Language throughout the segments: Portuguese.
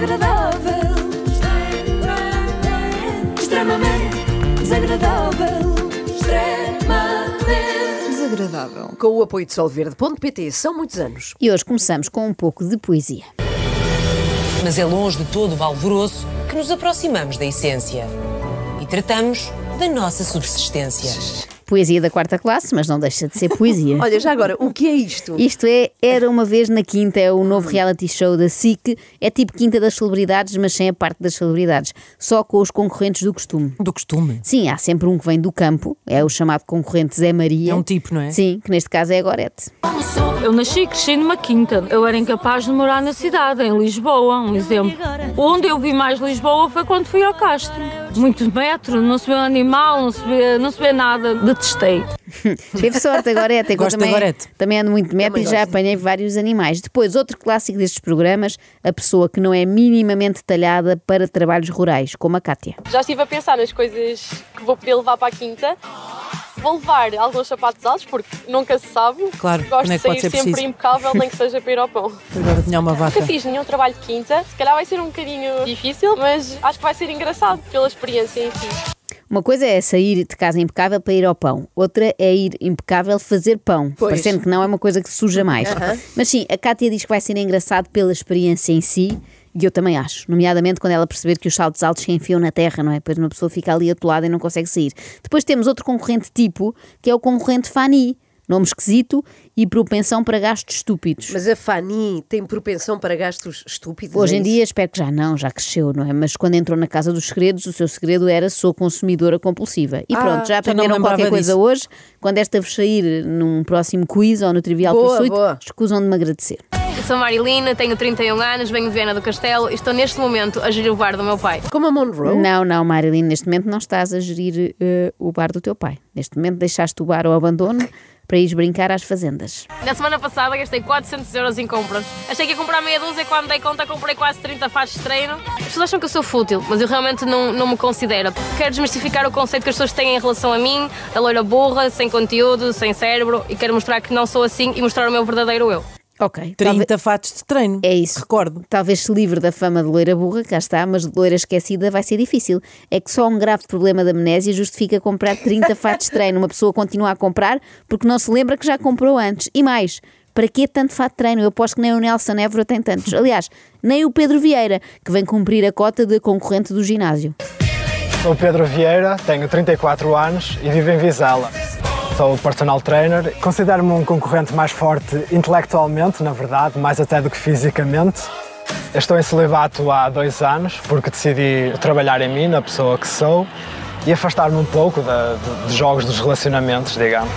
desagradável. Extremamente desagradável. Extremamente Desagradável. Com o apoio de Solverde.pt, são muitos anos. E hoje começamos com um pouco de poesia. Mas é longe de todo o alvoroço que nos aproximamos da essência e tratamos da nossa subsistência. Poesia da quarta classe, mas não deixa de ser poesia. Olha, já agora, o que é isto? Isto é Era Uma Vez na Quinta, é o novo reality show da SIC. É tipo Quinta das Celebridades, mas sem a parte das celebridades. Só com os concorrentes do costume. Do costume. Sim, há sempre um que vem do campo, é o chamado concorrente Zé Maria. É um tipo, não é? Sim, que neste caso é a Gorete. Eu nasci e cresci numa quinta. Eu era incapaz de morar na cidade, em Lisboa, um exemplo. Onde eu vi mais Lisboa foi quando fui ao Castro. Muito metro, não se vê animal, não se vê, não se vê nada. Detestei. Teve sorte a Gorete, é que eu Gosto da também, Gorete. também ando muito de meta e já apanhei vários animais. Depois, outro clássico destes programas, a pessoa que não é minimamente talhada para trabalhos rurais, como a Cátia. Já estive a pensar nas coisas que vou poder levar para a quinta. Vou levar alguns sapatos altos, porque nunca se sabe. Claro, Gosto quando é de que pode sair ser sempre preciso? impecável, nem que seja para ir ao pão. Agora tinha uma vaca. Nunca fiz nenhum trabalho de quinta. Se calhar vai ser um bocadinho difícil, mas acho que vai ser engraçado pela experiência em si. Uma coisa é sair de casa impecável para ir ao pão, outra é ir impecável fazer pão, Pois. parecendo que não é uma coisa que suja mais. Mas sim, a Cátia diz que vai ser engraçado pela experiência em si, e eu também acho, nomeadamente quando ela perceber que os saltos altos se enfiam na terra, não é? Depois uma pessoa fica ali atolada e não consegue sair. Depois temos outro concorrente tipo, que é o concorrente Fani, nome esquisito e propensão para gastos estúpidos. Mas a Fanny tem propensão para gastos estúpidos. Hoje é em dia espero que já não, já cresceu, não é? Mas quando entrou na Casa dos Segredos, o seu segredo era sou consumidora compulsiva. E pronto, já aprenderam qualquer coisa disso. hoje. Quando esta vos sair num próximo quiz ou no Trivial Boa, Pursuit, boa. escusam de me agradecer. Eu sou Marilina, tenho 31 anos, venho de Viana do Castelo e estou neste momento a gerir o bar do meu pai. Como a Monroe. Não, não, Marilyn, neste momento não estás a gerir eh, o bar do teu pai. Neste momento deixaste o bar ao abandono para ires brincar às fazendas. Na semana passada gastei 400 euros em compras. Achei que ia comprar meia dúzia e quando dei conta comprei quase 30 fatos de treino. As pessoas acham que eu sou fútil, mas eu realmente não, não me considero. Quero desmistificar o conceito que as pessoas têm em relação a mim, da loira burra, sem conteúdo, sem cérebro, e quero mostrar que não sou assim e mostrar o meu verdadeiro eu. Ok. 30 fatos de treino. É isso. Recordo. Talvez se livre da fama de loira burra, cá está, mas de loira esquecida vai ser difícil. É que só um grave problema da amnésia justifica comprar 30 fatos de treino. Uma pessoa continua a comprar porque não se lembra que já comprou antes. E mais, para que tanto fato de treino? Eu aposto que nem o Nelson Évora tem tantos. Aliás, nem o Pedro Vieira, que vem cumprir a cota de concorrente do ginásio. Sou o Pedro Vieira, tenho 34 anos e vivo em Vizela. Sou personal trainer. Considero-me um concorrente mais forte intelectualmente, na verdade, mais até do que fisicamente. Eu Estou em celibato há dois anos porque decidi trabalhar em mim, na pessoa que sou, e afastar-me um pouco dos jogos dos relacionamentos, digamos.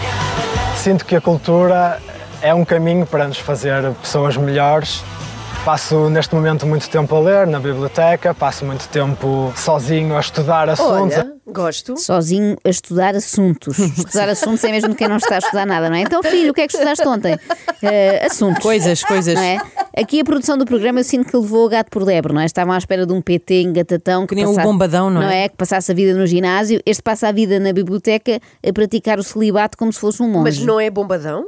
Sinto que a cultura é um caminho para nos fazer pessoas melhores. Passo neste momento muito tempo a ler na biblioteca, passo muito tempo sozinho a estudar assuntos. Olha, gosto. Sozinho a estudar assuntos. Estudar assuntos é mesmo quem não está a estudar nada, não é? Então, filho, o que é que estudaste ontem? Eh, assuntos. Coisas, coisas. Não é? Aqui a produção do programa eu sinto que levou o gato por lebre, não é? Estavam à espera de um PT engatatão Que nem o bombadão, não é? Que passasse a vida no ginásio. Este passa a vida na biblioteca a praticar o celibato como se fosse um monge. Mas não é bombadão?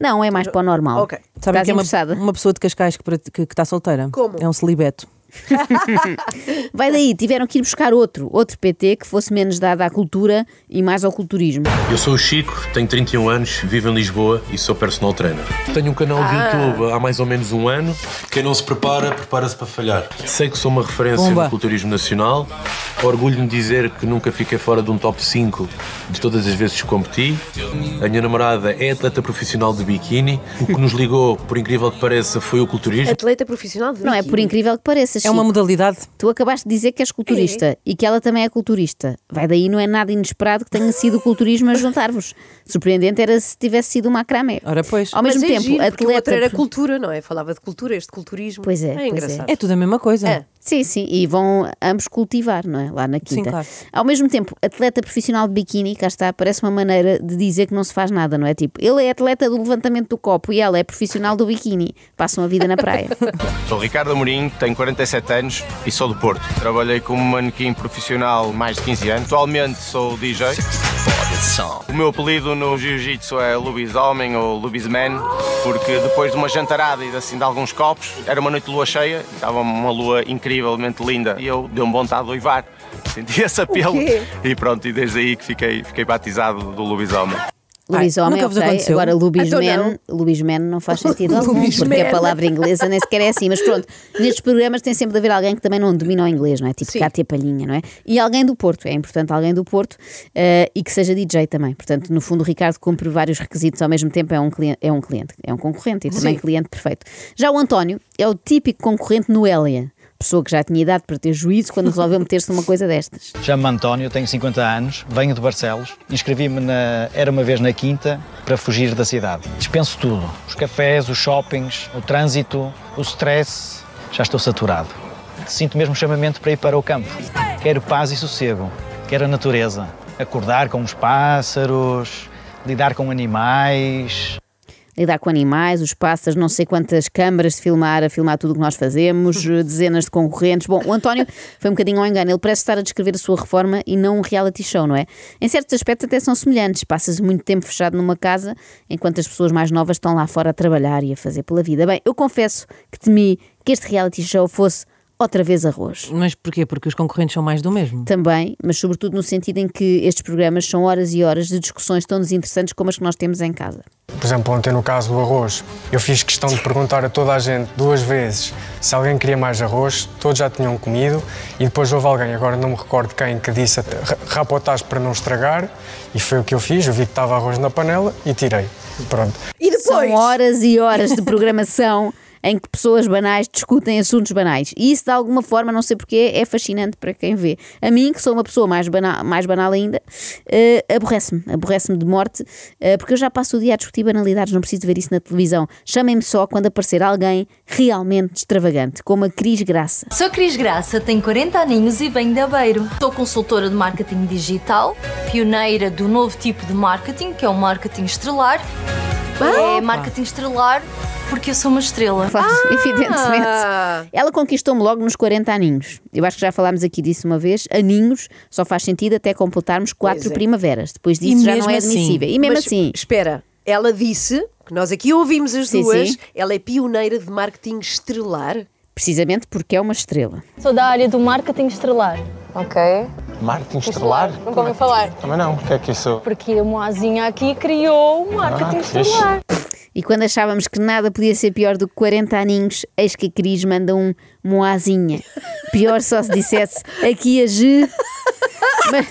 Não, é mais para o normal. Ok. Sabem Estás que é uma, uma pessoa de Cascais que que que está solteira? Como? É um celibeto. Vai daí, tiveram que ir buscar outro, outro PT que fosse menos dado à cultura e mais ao culturismo. Eu sou o Chico, tenho 31 anos, vivo em Lisboa e sou personal trainer. Tenho um canal de YouTube há mais ou menos um ano. Quem não se prepara, prepara-se para falhar. Sei que sou uma referência Bomba. no culturismo nacional. Orgulho-me de dizer que nunca fiquei fora de um top 5 de todas as vezes que competi. A minha namorada é atleta profissional de biquíni. O que nos ligou, por incrível que pareça, foi o culturismo. Atleta profissional de Não é biquíni. por incrível que pareça, É uma Chico. modalidade. Tu acabaste de dizer que és culturista e que ela também é culturista. Vai daí, não é nada inesperado que tenha sido o culturismo a juntar-vos. Surpreendente era se tivesse sido uma macramé. Ora, pois. Ao Mas mesmo é tempo, giro, porque o outro atleta. era cultura, não é? Falava de cultura, este culturismo. Pois é, É pois é. engraçado. É tudo a mesma coisa. É. Sim, sim, e vão ambos cultivar, não é? Lá na quinta. claro. Ao mesmo tempo, atleta profissional de biquíni, cá está, parece uma maneira de dizer que não se faz nada, não é? Tipo, ele é atleta do levantamento do copo e ela é profissional do biquíni. Passam a vida na praia. Sou Ricardo Amorim, tenho 47 anos e sou do Porto. Trabalhei como manequim profissional mais de 15 anos. Atualmente sou DJ. O meu apelido no jiu-jitsu é lobisomem ou lobisman, porque depois de uma jantarada e assim de alguns copos, era uma noite de lua cheia, estava uma lua incrivelmente linda e eu deu-me vontade de uivar. Senti esse apelo e pronto, e desde aí que fiquei, fiquei batizado do lobisomem. Lobisomem, ok. Agora, Então Lubisman, não. Faz sentido algum, porque a palavra inglesa nem sequer é assim. Mas pronto, nestes programas tem sempre de haver alguém que também não domina o inglês, não é? Tipo Sim. Cátia Palhinha, não é? E alguém do Porto, é importante alguém do Porto eh, e que seja DJ também. Portanto, no fundo, o Ricardo cumpre vários requisitos ao mesmo tempo, é um cliente, é um, cliente, é um concorrente e também Sim. cliente perfeito. Já o António é o típico concorrente no Elia. Pessoa que já tinha idade para ter juízo quando resolveu meter-se numa coisa destas. Chamo-me António, tenho 50 anos, venho de Barcelos. Inscrevi-me na Era uma vez na Quinta para fugir da cidade. Dispenso tudo: os cafés, os shoppings, o trânsito, o stress. Já estou saturado. Sinto mesmo chamamento para ir para o campo. Quero paz e sossego, quero a natureza, acordar com os pássaros, lidar com animais. Lidar com animais, os pássaros, não sei quantas câmaras de filmar, a filmar tudo o que nós fazemos, eh, dezenas de concorrentes. Bom, o António foi um bocadinho ao engano, ele parece estar a descrever a sua reforma e não um reality show, não é? Em certos aspectos até são semelhantes, passas muito tempo fechado numa casa, enquanto as pessoas mais novas estão lá fora a trabalhar e a fazer pela vida. Bem, eu confesso que temi que este reality show fosse outra vez arroz. Mas porquê? Porque os concorrentes são mais do mesmo. Também, mas sobretudo no sentido em que estes programas são horas e horas de discussões tão desinteressantes como as que nós temos em casa. Por exemplo, ontem no caso do arroz, eu fiz questão de perguntar a toda a gente duas vezes se alguém queria mais arroz, todos já tinham comido e depois houve alguém, agora não me recordo quem, que disse até, "Ra- rapa o tacho para não estragar e foi o que eu fiz, eu vi que estava arroz na panela e tirei. Pronto. E depois? São horas e horas de programação em que pessoas banais discutem assuntos banais. E isso, de alguma forma, não sei porquê, é fascinante para quem vê. A mim, que sou uma pessoa mais banal, mais banal ainda, eh, aborrece-me. Aborrece-me de morte, eh, porque eu já passo o dia a discutir banalidades, não preciso ver isso na televisão. Chamem-me só quando aparecer alguém realmente extravagante, como a Cris Graça. Sou Cris Graça, tenho 40 aninhos e venho de Aveiro. Sou consultora de marketing digital, pioneira do novo tipo de marketing, que é o marketing estrelar. É marketing estrelar porque eu sou uma estrela. Claro, evidentemente. Ela conquistou-me logo nos 40 aninhos. Eu acho que já falámos aqui disso uma vez. Aninhos só faz sentido até completarmos quatro é. primaveras. Depois disso E já não é assim? admissível. E mesmo Mas, assim, Espera, ela disse, que nós aqui ouvimos as Sim, duas, sim. ela é pioneira de marketing estrelar. precisamente porque é uma estrela. Sou da área do marketing estrelar. Ok. Marketing estrelar? Nunca ouvi falar. Também não. O que é que isso? Porque a Moazinha aqui criou o marketing Ah, fixe. estrelar. E quando achávamos que nada podia ser pior do que 40 aninhos, eis que a Cris manda um moazinha. Pior só se dissesse aqui a G. Mas,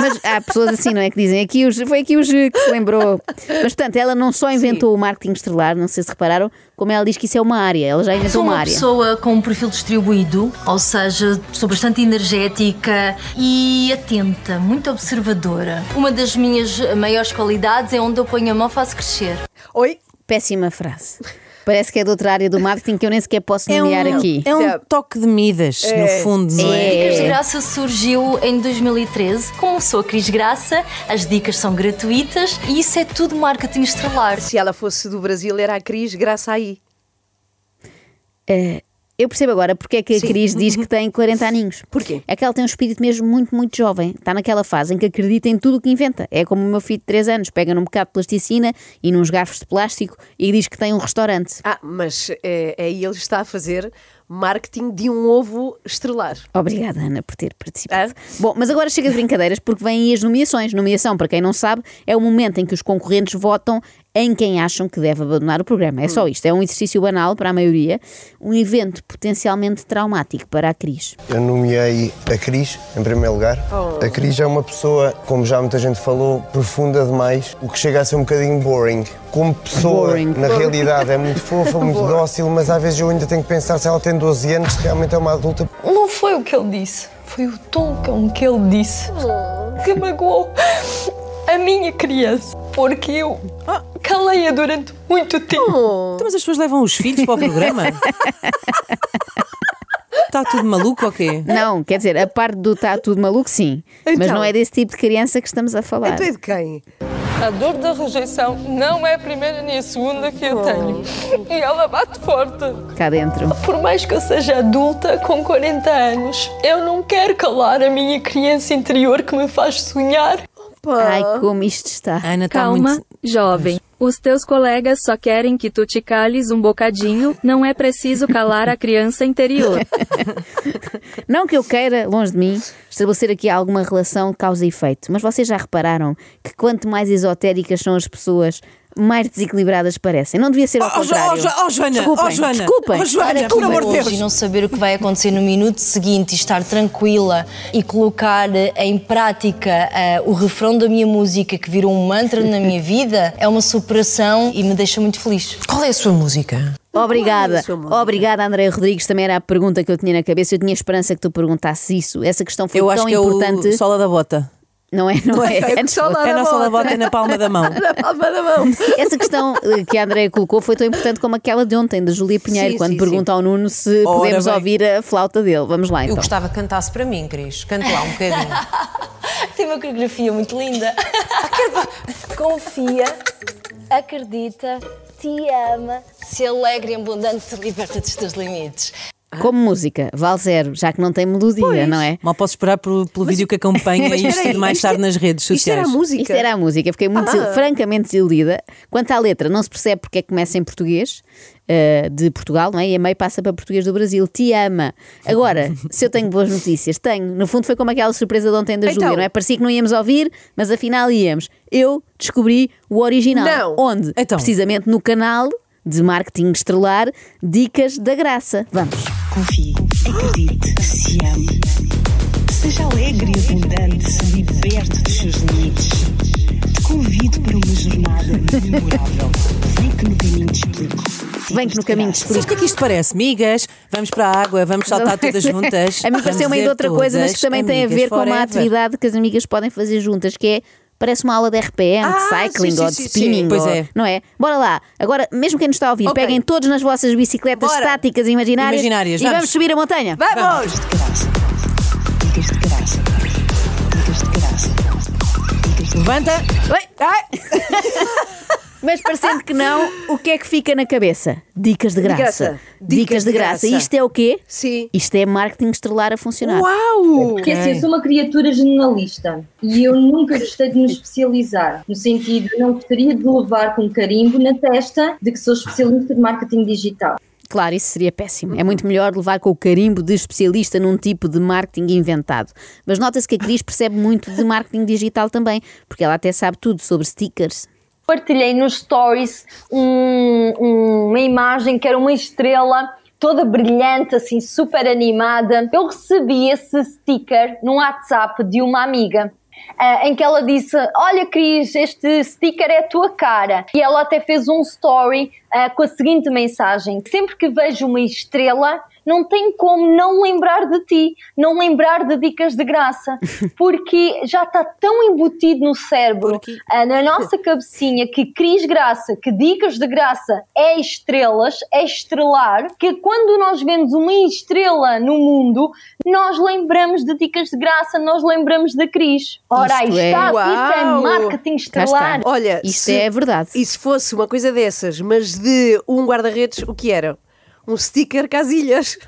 mas há pessoas assim, não é? Que dizem aqui o G, foi aqui o G que se lembrou. Mas portanto, ela não só inventou o marketing estrelar, não sei se repararam, como ela diz que isso é uma área, ela já inventou Sou uma uma área. pessoa com um perfil distribuído, ou seja, sou bastante energética e atenta, muito observadora. Uma das minhas maiores qualidades é onde eu ponho a mão faço crescer. Oi? Péssima frase. Parece que é de outra área do marketing que eu nem sequer posso É nomear um, aqui. é um toque de Midas, no fundo, não é? Dicas de Graça surgiu em 2013. Como sou a Cris Graça, as dicas são gratuitas e isso é tudo marketing estrelar. Se ela fosse do Brasil, era a Cris Graça aí. Eh, eu percebo agora porque é que a Cris diz que tem 40 aninhos. Porquê? É que ela tem um espírito mesmo muito, muito jovem. Está naquela fase em que acredita em tudo o que inventa. É como o meu filho de 3 anos, pega num bocado de plasticina e nos garfos de plástico e diz que tem um restaurante. Ah, mas é, aí ele está a fazer marketing de um ovo estrelar. Obrigada, Ana, por ter participado. Bom, mas agora chega de brincadeiras porque vêm aí as nomeações. Nomeação, para quem não sabe, é o momento em que os concorrentes votam em quem acham que deve abandonar o programa. É só isto. É um exercício banal para a maioria, um evento potencialmente traumático para a Cris. Eu nomeei a Cris, em primeiro lugar. A Cris é uma pessoa, como já muita gente falou, profunda demais, o que chega a ser um bocadinho boring. Como pessoa, Boring. na realidade, é muito fofa, muito dócil, mas às vezes eu ainda tenho que pensar se ela tem 12 anos, realmente é uma adulta. Não foi o que ele disse, foi o tom com que ele disse que magoou a minha criança, porque eu calei-a durante muito tempo. Então, mas as pessoas levam os filhos para o programa? Está tudo maluco ou quê? Não, quer dizer, a parte do está tudo maluco, sim. Mas Então. não é desse tipo de criança que estamos a falar. Então é de quem? A dor da rejeição não é a primeira nem a segunda que eu tenho. E ela bate forte. Cá dentro. Por mais que eu seja adulta, com 40 anos, eu não quero calar a minha criança interior que me faz sonhar Ai, como isto está. Ana tá Calma, jovem. Os teus colegas só querem que tu te cales um bocadinho, não é preciso calar a criança interior. Não que eu queira, longe de mim, estabelecer aqui alguma relação causa e efeito, mas vocês já repararam que quanto mais esotéricas são as pessoas, mais desequilibradas parecem. Não devia ser ao Oh, Jo- contrário. oh, Jo- oh, Joana, desculpem, oh, Joana, desculpem. oh, Joana, Para por amor de Deus. e não saber o que vai acontecer no minuto seguinte e estar tranquila e colocar eh, em prática eh, o refrão da minha música que virou um mantra na minha vida é uma superação e me deixa muito feliz. Qual é a sua música? Obrigada, obrigada André Rodrigues. Também era a pergunta que eu tinha na cabeça. Eu tinha esperança que tu perguntasses isso. Essa questão foi Eu tão acho que é importante. o sola da bota. Não é? Não é? Antes da É na sola da bota e na palma da mão. Na palma da mão. Essa questão eh, que a Andréia colocou foi tão importante como aquela de ontem, da Júlia Pinheiro, Sim, quando sim, pergunta ao Nuno se Ora podemos bem. ouvir a flauta dele. Vamos lá Eu então. gostava que cantasse para mim, Cris. Cante lá um bocadinho. Tem uma coreografia muito linda. Confia, acredita, te ama, se alegra e abundante, te liberta dos teus limites. Como música, vale zero, já que não tem melodia, não é? Mal posso esperar pelo, pelo vídeo que acompanha Mas isto de mais tarde é- nas redes Isto era a sociais. música. Isto era a música, fiquei muito, Ah. francamente desiludida. Quanto à letra, não se percebe porque é que começa em português eh, de Portugal, não é? E a meio passa para português do Brasil. Te ama. Agora, se eu tenho boas notícias, tenho. No fundo, foi como aquela surpresa de ontem da Então. Júlia, não é? Parecia que não íamos ouvir, mas afinal íamos. Eu descobri o original. Não. Onde? Então. Precisamente no canal de marketing estrelar Dicas da Graça. Vamos. Confie, acredite, se ame. Seja alegre e abundante, se liberte dos seus limites. Te convido para uma jornada memorável. Vem que no caminho te explico. Vem que no caminho te Sabes explico. o que é que isto parece? Migas, vamos para a água, vamos saltar todas juntas. A mim pareceu-me ainda dizer outra coisa, mas que também tem a ver com uma atividade que as amigas podem fazer juntas, que é. Parece uma aula de RPM, Ah, de cycling sim, ou de sim, spinning. sim. Pois ou- é. Não é? Bora lá. Agora, mesmo quem nos está a ouvir, Ok. peguem todos nas vossas bicicletas Bora. estáticas e imaginárias, Imaginárias, e vamos. vamos subir a montanha. Vamos! de graça. Dicas de graça. Dicas de graça. Dicas de Levanta. Oi, ai. Mas parecendo que não, o que é que fica na cabeça? Dicas de graça. graça. Dicas, de graça. graça. Isto é o quê? Sim. Isto é marketing estrelar a funcionar. Uau! Porque assim, eu sou uma criatura generalista e eu nunca gostei de me especializar, no sentido, eu não gostaria de levar com carimbo na testa de que sou especialista de marketing digital. Claro, isso seria péssimo. É muito melhor levar com o carimbo de especialista num tipo de marketing inventado. Mas nota-se que a Cris percebe muito de marketing digital também, porque ela até sabe tudo sobre stickers. Partilhei nos stories um- uma imagem que era uma estrela toda brilhante, assim, super animada. Eu recebi esse sticker no WhatsApp de uma amiga. ah, em que ela disse: Olha, Cris, este sticker é a tua cara. E ela até fez um story ah, com a seguinte mensagem: Sempre que vejo uma estrela, não tem como não lembrar de ti, não lembrar de dicas de graça, porque já está tão embutido no cérebro, ah, na nossa cabecinha, que Cris Graça, que dicas de graça é estrelas, é estrelar, que quando nós vemos uma estrela no mundo, nós lembramos de dicas de graça, nós lembramos da Cris. Ora, aí Isto é- está, isso é marketing estrelar. Olha, Isto é verdade. E se fosse uma coisa dessas, mas de um guarda-redes, o que era? Um sticker casilhas.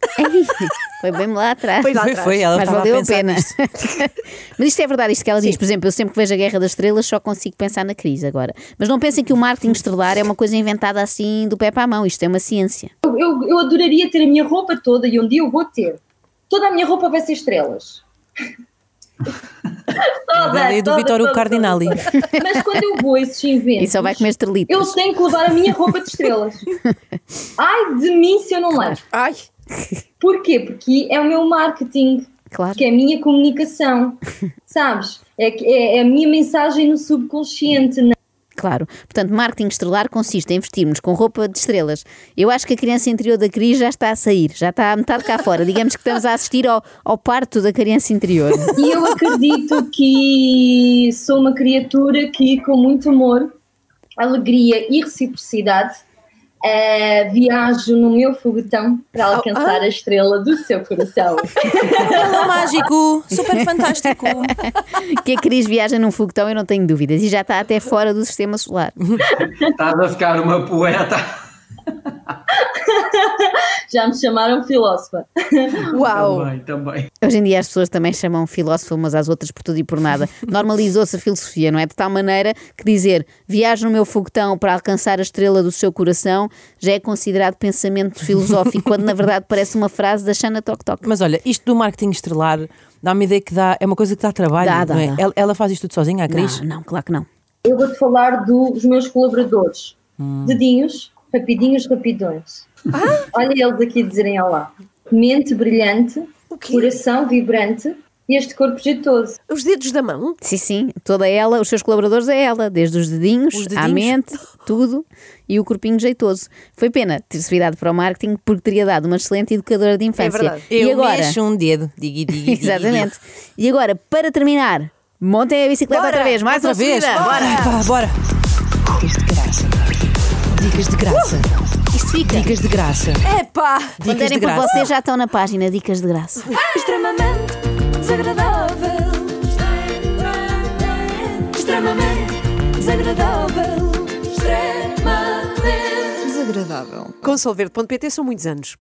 Foi bem lá atrás. Foi lá Foi, atrás. foi, ela Mas a valeu a pensar pena. Mas isto é verdade, isto que ela diz. Por exemplo, eu sempre que vejo a Guerra das Estrelas só consigo pensar na crise agora. Mas não pensem que o marketing estrelar é uma coisa inventada assim do pé para a mão. Isto é uma ciência. Eu, eu, eu adoraria ter a minha roupa toda e um dia eu vou ter. Toda a minha roupa vai ser estrelas. Toda, do toda, Vitor toda, Cardinali. toda, toda. Mas quando eu vou a esses eventos, E só vai comer estrelitas. eu tenho que levar a minha roupa de estrelas. Ai de mim se eu não levo. Ai! Porquê? Porque é o meu marketing, Claro. que é a minha comunicação, sabes? É, que- é, é a minha mensagem no subconsciente. Claro. Portanto, marketing estrelar consiste em vestirmos com roupa de estrelas. Eu acho que a criança interior da Cris já está a sair, já está a metade cá fora. Digamos que estamos a assistir ao, ao parto da criança interior. E eu acredito que sou uma criatura que, com muito amor, alegria e reciprocidade, eh, viajo no meu foguetão para alcançar a estrela do seu coração. Hello, mágico, super fantástico. que a Cris viaja num foguetão, eu não tenho dúvidas. E já está até fora do sistema solar. Estás a ficar uma poeta. Já me chamaram filósofa. Uau! Também, também. Hoje em dia as pessoas também chamam filósofo umas às outras por tudo e por nada. Normalizou-se a filosofia, não é? De tal maneira que dizer viajo no meu foguetão para alcançar a estrela do seu coração já é considerado pensamento filosófico, quando na verdade parece uma frase da Xana Tok Tok. Mas olha, isto do marketing estrelar dá-me ideia que dá, é uma coisa que dá trabalho. Dá, dá, não é? dá. Ela, ela faz isto tudo sozinha, a Cris? Não, não, claro que não. Eu vou-te falar dos meus colaboradores. Hum. Dedinhos, rapidinhos, rapidões. Olha eles aqui dizerem olá. Mente brilhante, coração vibrante e este corpo jeitoso. Os dedos da mão? Sim, sim, toda ela, os seus colaboradores é ela, desde os dedinhos, Os à dedinhos. mente, tudo, e o corpinho jeitoso. Foi pena ter-se virado para o marketing porque teria dado uma excelente educadora de infância. verdade. E Eu agora? mexo um dedo. Digui, digui, digui, Exatamente. E agora, para terminar, montem a bicicleta Bora, outra vez, mais Outra uma vez? Bora! Vá, bora! Dicas de graça. Dicas de graça. Isto fica. Dicas de graça. Epá! Quando Dicas derem de por graça. vocês já estão na página Dicas de Graça. Extremamente desagradável. Extremamente desagradável. Extremamente Desagradável. Com solverde.pt são muitos anos.